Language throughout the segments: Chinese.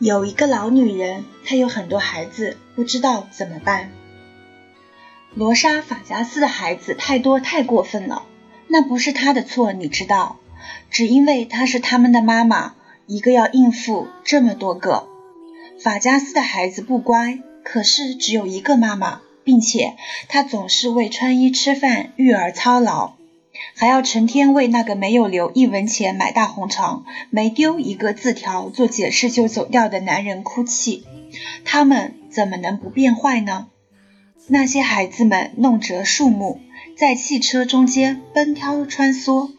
有一个老女人，她有很多孩子，不知道怎么办。罗莎·法加斯的孩子太多太过分了，那不是她的错，你知道，只因为她是他们的妈妈，一个要应付这么多个。法加斯的孩子不乖，可是只有一个妈妈，并且她总是为穿衣吃饭育儿操劳。还要成天为那个没有留一文钱买大红肠、没丢一个字条做解释就走掉的男人哭泣，他们怎么能不变坏呢？那些孩子们弄折树木，在汽车中间奔跳穿梭，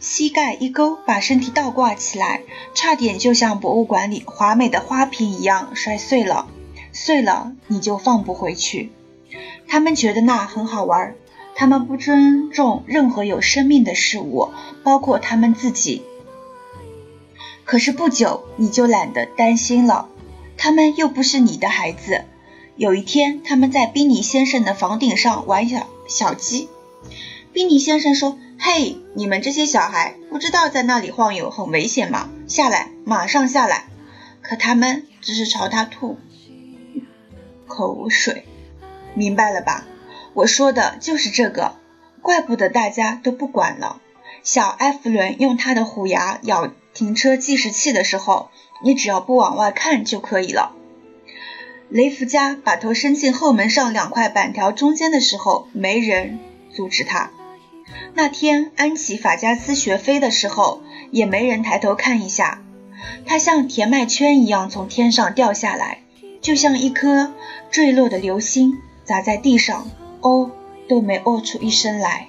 膝盖一勾，把身体倒挂起来，差点就像博物馆里华美的花瓶一样摔碎了。碎了你就放不回去。他们觉得那很好玩。他们不尊重任何有生命的事物，包括他们自己。可是不久你就懒得担心了，他们又不是你的孩子。有一天，他们在宾尼先生的房顶上玩小小鸡。宾尼先生说：“嘿，你们这些小孩，不知道在那里晃悠很危险吗？下来，马上下来！”可他们只是朝他吐口水，明白了吧？我说的就是这个，怪不得大家都不管了。小埃弗伦用他的虎牙咬停车计时器的时候，你只要不往外看就可以了。雷福加把头伸进后门上两块板条中间的时候，没人阻止他。那天安琪法加斯学飞的时候，也没人抬头看一下。他像甜麦圈一样从天上掉下来，就像一颗坠落的流星砸在地上。哦，都没哦出一声来。